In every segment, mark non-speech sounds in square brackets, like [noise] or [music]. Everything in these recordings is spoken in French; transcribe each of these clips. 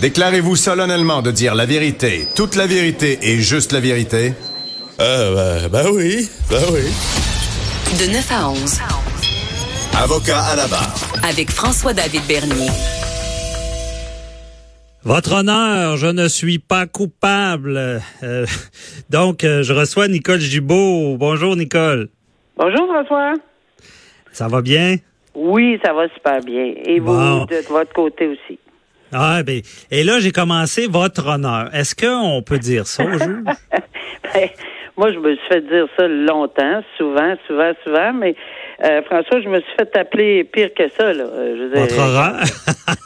Déclarez-vous solennellement de dire la vérité, toute la vérité et juste la vérité? Euh, ben, ben oui, ben oui. De 9 à 11. Avocat à la barre. Avec François-David Bernier. Votre honneur, je ne suis pas coupable. Euh, donc, euh, je reçois Nicole Gibault. Bonjour, Nicole. Bonjour, François. Ça va bien? Oui, ça va super bien. Et Bon. vous, de votre côté aussi? Ah, ben, et là, j'ai commencé votre honneur. Est-ce qu'on peut dire ça au juge? [laughs] Ben, moi, je me suis fait dire ça longtemps, souvent, souvent, souvent, mais euh, François, je me suis fait appeler pire que ça. Là. Euh, Je veux dire, Votre honneur?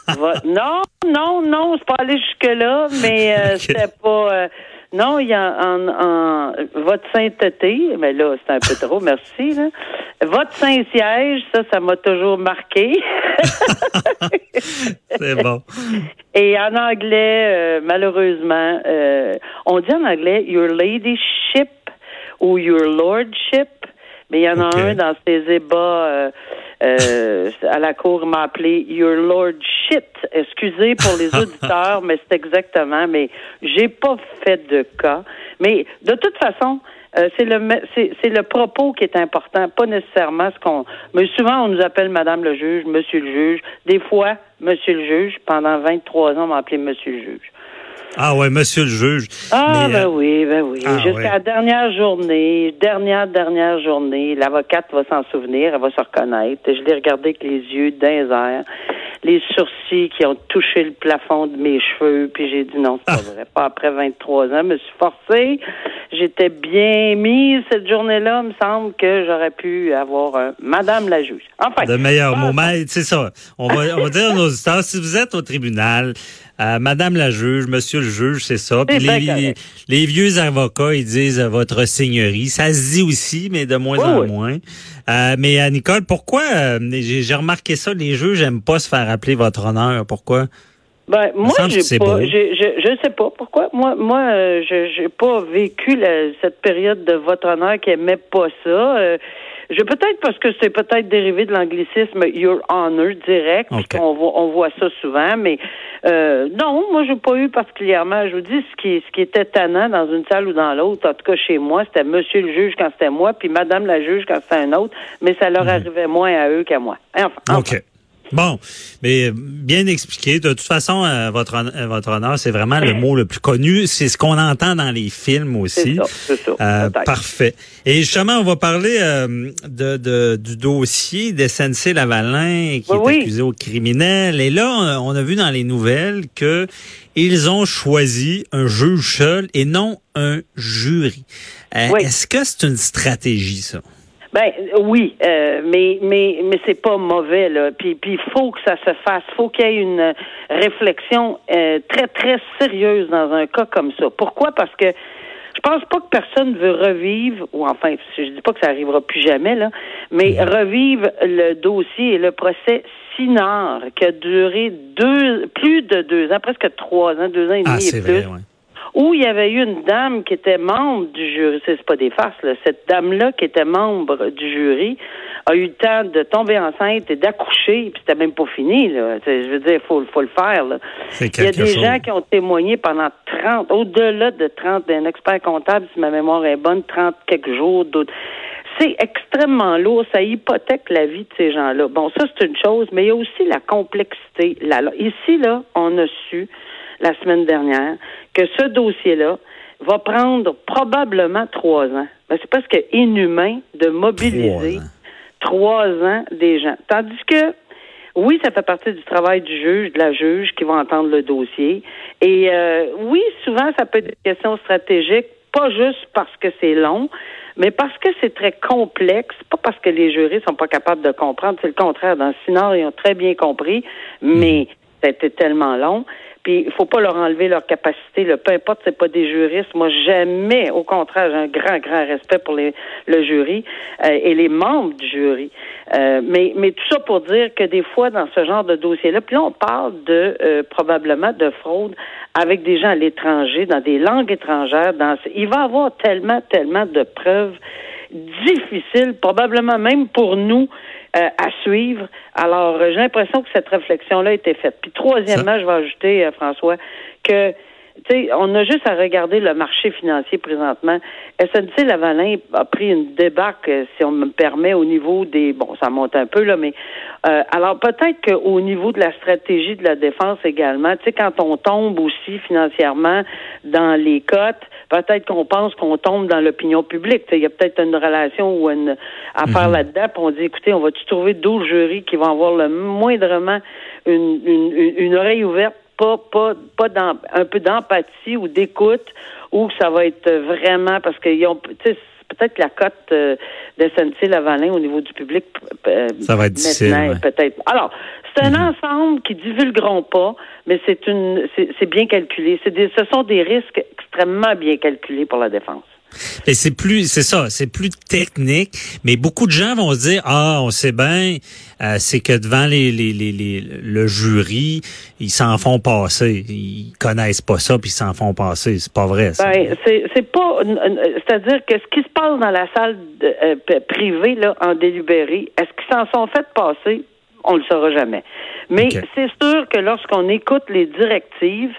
Va- Non, non, non, c'est pas allé jusque-là, mais euh, [laughs] c'était pas. euh, non, il y a en, en votre sainteté, mais là, c'est un peu trop, [laughs] merci. Là. Votre Saint-Siège, ça, ça m'a toujours marqué. [laughs] C'est bon. Et en anglais, euh, malheureusement, euh, on dit en anglais your ladyship ou your lordship, mais il y en a un dans ses ébats euh, euh, à la cour m'a appelé your lordship. Excusez pour les [laughs] auditeurs, mais c'est exactement. Mais j'ai pas fait de cas. Mais de toute façon. euh, c'est le c'est le propos qui est important, pas nécessairement ce qu'on. Mais souvent on nous appelle Madame le juge, Monsieur le juge. Des fois, Monsieur le juge. Pendant 23 ans, on m'a appelé Monsieur le juge. Ah ouais, monsieur le juge. Ah, Mais, ben euh, oui, ben oui. ah, Jusqu'à ouais. la dernière journée, dernière, dernière journée, l'avocate va s'en souvenir, elle va se reconnaître. Je l'ai regardé avec les yeux les airs, les sourcils qui ont touché le plafond de mes cheveux, puis j'ai dit non, c'est pas Ah. vrai. Pas après 23 ans, je me suis forcée. J'étais bien mise cette journée-là. Me semble que j'aurais pu avoir un Madame la juge. Enfin. Le meilleur Ah, moment, c'est ça. On va, on va dire nos auditeurs, si vous êtes au tribunal, Madame la juge, Monsieur le juge, c'est ça. Puis les, vieux avocats, ils disent euh, votre seigneurie. Ça se dit aussi, mais de moins Oui, en oui. moins. Euh, mais euh, Nicole, pourquoi euh, j'ai remarqué ça, les juges n'aiment pas se faire appeler votre honneur. Pourquoi? Ben, moi, j'ai pas, je, je sais pas pourquoi. Moi, moi, euh, je j'ai pas vécu la- cette période de votre honneur qui aimait pas ça. Euh, je peut-être parce que c'est peut-être dérivé de l'anglicisme Your Honor direct. Voit, on voit ça souvent, mais euh, non, moi, j'ai pas eu particulièrement. Je vous dis ce qui, ce qui était tannant dans une salle ou dans l'autre. En tout cas, chez moi, c'était Monsieur le juge quand c'était moi, puis Madame la juge quand c'était un autre. Mais ça leur arrivait moins à eux qu'à moi. Enfin, enfin. Mhm. OK. Bon, mais euh, bien expliqué. De toute façon, euh, votre, hon- euh, votre honneur, c'est vraiment le mot le plus connu. C'est ce qu'on entend dans les films aussi. C'est ça, c'est ça, Euh, parfait. Et justement, on va parler euh, de, de- du dossier d'SNC Lavalin qui Oui, est oui. accusé au criminel. Et là, on a vu dans les nouvelles que ils ont choisi un juge seul et non un jury. Euh, Oui. Est-ce que c'est une stratégie, ça? Ben oui, euh, mais mais mais c'est pas mauvais là. Puis puis il faut que ça se fasse. Faut qu'il y ait une réflexion euh, très très sérieuse dans un cas comme ça. Pourquoi? Parce que je pense pas que personne veut revivre, ou enfin, je dis pas que ça arrivera plus jamais là, mais revivre le dossier et le procès Sinard qui a duré deux, plus de deux ans, presque trois ans, deux ans et demi Ah, et plus vrai, ouais. Où il y avait eu une dame qui était membre du jury, c'est pas des farces, là. cette dame-là qui était membre du jury a eu le temps de tomber enceinte et d'accoucher, puis c'était même pas fini, là. Je veux dire, il faut, faut le faire, là. Il y a des chose. gens qui ont témoigné pendant 30, au-delà de 30, d'un expert comptable, si ma mémoire est bonne, 30 quelques jours, d'autres. C'est extrêmement lourd, ça hypothèque la vie de ces gens-là. Bon, ça, c'est une chose, mais il y a aussi la complexité. La- Ici, là, on a su, la semaine dernière, que ce dossier-là va prendre probablement trois ans. Ben, c'est presque inhumain de mobiliser Trois ans. trois ans des gens. Tandis que, oui, ça fait partie du travail du juge, de la juge qui va entendre le dossier. Et euh, oui, souvent, ça peut être des questions stratégiques, pas juste parce que c'est long, mais parce que c'est très complexe, pas parce que les jurys sont pas capables de comprendre, c'est le contraire. Dans le Sinard, ils ont très bien compris, mais ça a été tellement long. Puis il faut pas leur enlever leur capacité. Là. Peu importe, c'est pas des juristes. Moi, jamais, au contraire, j'ai un grand, grand respect pour les, le jury euh, et les membres du jury. Euh, mais, mais tout ça pour dire que des fois, dans ce genre de dossier-là, puis là, on parle de euh, probablement de fraude avec des gens à l'étranger, dans des langues étrangères. Dans, il va y avoir tellement, tellement de preuves difficiles, probablement même pour nous euh, à suivre. Alors, euh, j'ai l'impression que cette réflexion-là a été faite. Puis troisièmement, je vais ajouter, euh, François, que tu sais, on a juste à regarder le marché financier présentement. SNC Lavalin a pris une débarque, euh, si on me permet, au niveau des bon, ça monte un peu là, mais euh, alors peut-être qu'au niveau de la stratégie de la défense également, tu sais, quand on tombe aussi financièrement dans les cotes, peut-être qu'on pense qu'on tombe dans l'opinion publique. Il y a peut-être une relation ou une affaire Mhm. là-dedans, puis on dit, écoutez, on va-tu trouver 12 jurys qui vont avoir le moindrement une, une, une- une oreille ouverte pas pas pas un peu d'empathie ou d'écoute ou ça va être vraiment parce qu'ils ont tu sais peut-être que la cote euh, de SNC Lavalin au niveau du public euh, Ça va être difficile, ouais. peut-être. Alors c'est un ensemble qui divulgueront pas mais c'est une c'est c'est bien calculé. C'est des ce sont des risques extrêmement bien calculés pour la défense C'est plus, c'est ça, c'est plus technique, mais beaucoup de gens vont se dire, ah, on sait bien, euh, c'est que devant les, les, les, les- le jury, ils s'en font passer, ils connaissent pas ça, puis ils s'en font passer. C'est pas vrai. Ça. Ben, c'est c'est pas, c'est-à-dire que ce qui se passe dans la salle de- euh, privée là en délibéré, est-ce qu'ils s'en sont fait passer? On le saura jamais. Mais c'est sûr que lorsqu'on écoute les directives.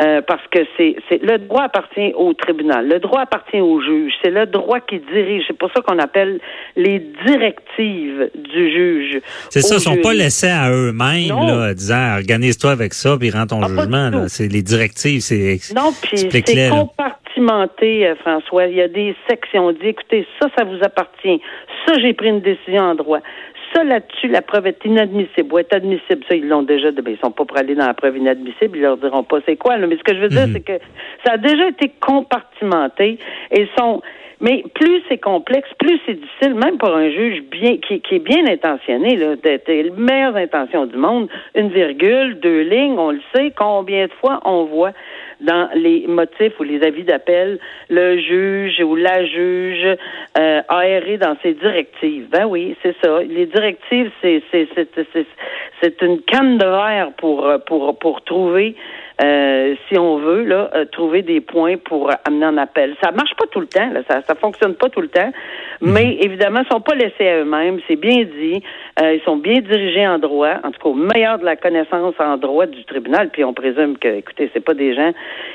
Euh, parce que c'est c'est le droit appartient au tribunal, le droit appartient au juge, c'est le droit qui dirige. C'est pour ça qu'on appelle les directives du juge. c'est ça, ils sont pas laissés à eux-mêmes, disant, organise-toi avec ça, puis rends ton Ah, jugement. C'est les directives, c'est Non, puis c'est compartimenté, euh, François. Il y a des sections. On dit, écoutez, ça, ça vous appartient. Ça, j'ai pris une décision en droit. Ça, là-dessus, la preuve est inadmissible ou est admissible. Ça, ils l'ont déjà. Ben, ils sont pas pour aller dans la preuve inadmissible. Ils leur diront pas c'est quoi. Là. Mais ce que je veux dire, Mhm. c'est que ça a déjà été compartimenté et sont. Mais plus c'est complexe, plus c'est difficile, même pour un juge bien qui, qui est bien intentionné, là, d'être les meilleures intentions du monde, une virgule, deux lignes, on le sait, combien de fois on voit dans les motifs ou les avis d'appel, le juge ou la juge euh, aéré dans ses directives. Ben oui, c'est ça. Les directives, c'est c'est une canne de verre pour pour pour trouver euh, si on veut là euh, trouver des points pour amener en appel. Ça marche pas tout le temps, là, ça ça fonctionne pas tout le temps, mais évidemment, ils sont pas laissés à eux-mêmes. C'est bien dit. Euh, ils sont bien dirigés en droit, en tout cas au meilleur de la connaissance en droit du tribunal. Puis on présume que, écoutez, c'est pas des gens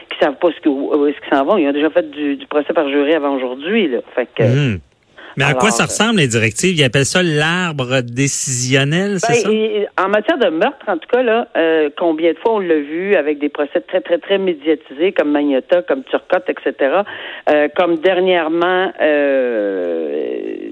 qui savent pas ce que, où est-ce qu'ils s'en vont. Ils ont déjà fait du, du procès par jury avant aujourd'hui. Là. Fait que, Mhm. Mais à quoi ça ressemble les directives? Ils appellent ça l'arbre décisionnel, c'est Ben, ça? et- en matière de meurtre, en tout cas, là, euh, combien de fois on l'a vu avec des procès très, très, très médiatisés comme Magnota, comme Turcotte, etc. Euh, comme dernièrement, euh,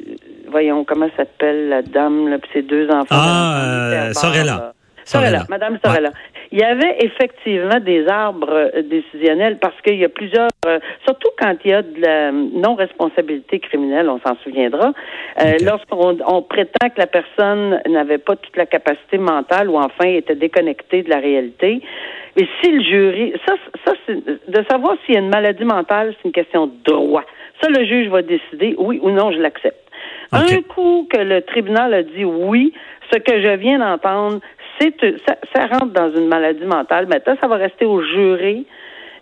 voyons, comment s'appelle la dame, là, puis ses deux enfants. Ah, euh. Sorella, Sorella. Madame Sorella. Il y avait effectivement des arbres euh, décisionnels parce qu'il y a plusieurs, euh, surtout quand il y a de la non-responsabilité criminelle, on s'en souviendra, euh, lorsqu'on on prétend que la personne n'avait pas toute la capacité mentale ou enfin était déconnectée de la réalité. Et si le jury, ça, ça c'est de savoir s'il y a une maladie mentale, c'est une question de droit. Ça, le juge va décider, oui ou non, je l'accepte. Ok. Un coup que le tribunal a dit oui, ce que je viens d'entendre, ça, ça rentre dans une maladie mentale. Maintenant, ça va rester au jury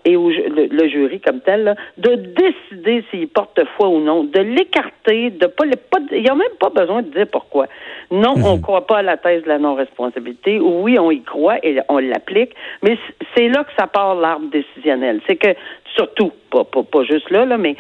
et au le, le jury comme tel là, de décider s'il porte foi ou non, de l'écarter, de pas, le- pas il n'y a même pas besoin de dire pourquoi. Non, on ne croit pas à la thèse de la non-responsabilité. Oui, on y croit et on l'applique, mais c'est là que ça part l'arbre décisionnel. C'est que surtout, pas, pas, pas juste là, là, mais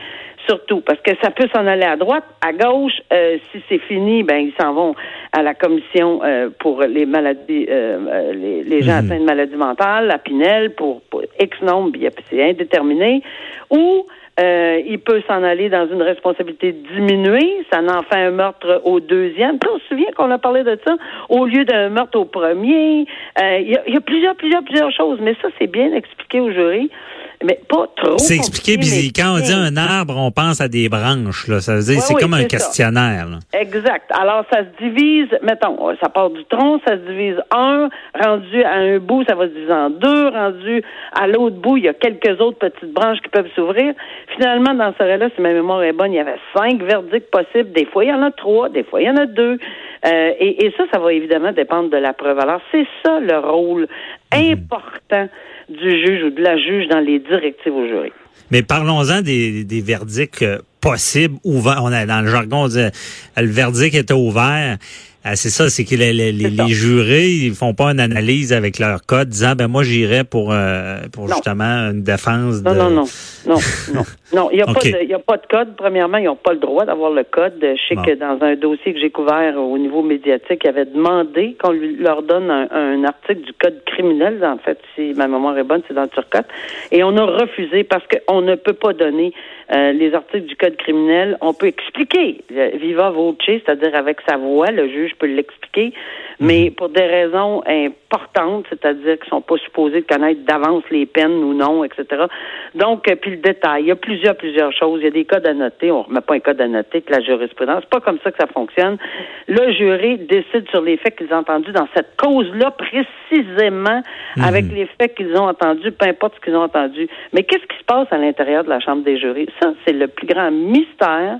surtout, parce que ça peut s'en aller à droite, à gauche, euh, si c'est fini, ben ils s'en vont à la commission euh, pour les maladies, euh, euh, les, les gens atteints de maladies mentales, la Pinel, pour, pour X nombre, c'est indéterminé, ou euh, il peut s'en aller dans une responsabilité diminuée, ça en fait un meurtre au deuxième. Puis on se souvient qu'on a parlé de ça, au lieu d'un meurtre au premier. Euh, Il y, y a plusieurs, plusieurs, plusieurs choses, mais ça, c'est bien expliqué au jury, mais pas trop. C'est expliqué, puis quand on dit un arbre, on pense à des branches. Là. Ça veut dire c'est oui, comme un ça. questionnaire. là. Exact. Alors, ça se divise, mettons, ça part du tronc, ça se divise un, rendu à un bout, ça va se diviser en deux, rendu à l'autre bout, il y a quelques autres petites branches qui peuvent s'ouvrir. Finalement, dans ce cas-là, si ma mémoire est bonne, il y avait cinq verdicts possibles. Des fois, il y en a trois, des fois, il y en a deux. Euh, et, et ça, ça va évidemment dépendre de la preuve. Alors, c'est ça le rôle important du juge ou de la juge dans les directives au jury. Mais parlons-en des, des verdicts euh, possibles ouverts. On a, dans le jargon, on dit euh, le verdict était ouvert. Ah, c'est ça, c'est que les, jurés, ils font pas une analyse avec leur code disant ben moi j'irais pour euh, pour Non. justement une défense de Non, non, non, non, [laughs] non, non. Il n'y a, a pas de code. Premièrement, ils n'ont pas le droit d'avoir le code. Je sais Bon. que dans un dossier que j'ai couvert au niveau médiatique, ils avaient demandé qu'on leur donne un, un article du code criminel. En fait, si ma mémoire est bonne, c'est dans le turcotte. Et on a refusé parce qu'on ne peut pas donner euh, les articles du code criminel. On peut expliquer euh, viva voce, c'est-à-dire avec sa voix, le juge peut l'expliquer, mais pour des raisons importantes, c'est-à-dire qu'ils sont pas supposés de connaître d'avance les peines ou non, etc. Donc, euh, puis le détail, il y a plusieurs, plusieurs choses. Il y a des codes à noter. On remet pas un code à noter que la jurisprudence. C'est pas comme ça que ça fonctionne. Le jury décide sur les faits qu'ils ont entendus dans cette cause-là précisément avec les faits qu'ils ont entendus, peu importe ce qu'ils ont entendu. Mais qu'est-ce qui se passe à l'intérieur de la Chambre des jurys? Ça, c'est le plus grand mystère.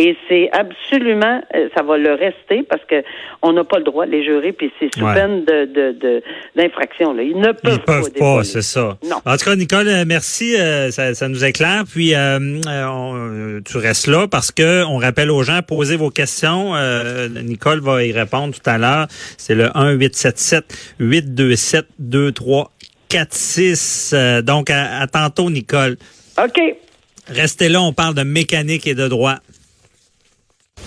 Et c'est absolument, euh, ça va le rester parce que on n'a pas le droit, les jurys, puis c'est sous Ouais. peine de, de, de- d'infraction. là. Ils ne peuvent Ils peuvent dévoiler. pas, c'est ça. Non. En tout cas, Nicole, euh, merci, euh, ça, ça nous éclaire. Puis euh, euh, on- tu restes là parce que on rappelle aux gens posez vos questions. Euh, Nicole va y répondre tout à l'heure. C'est le 1 877 827 2346. Euh, donc à, à tantôt, Nicole. OK. Restez là, on parle de mécanique et de droit.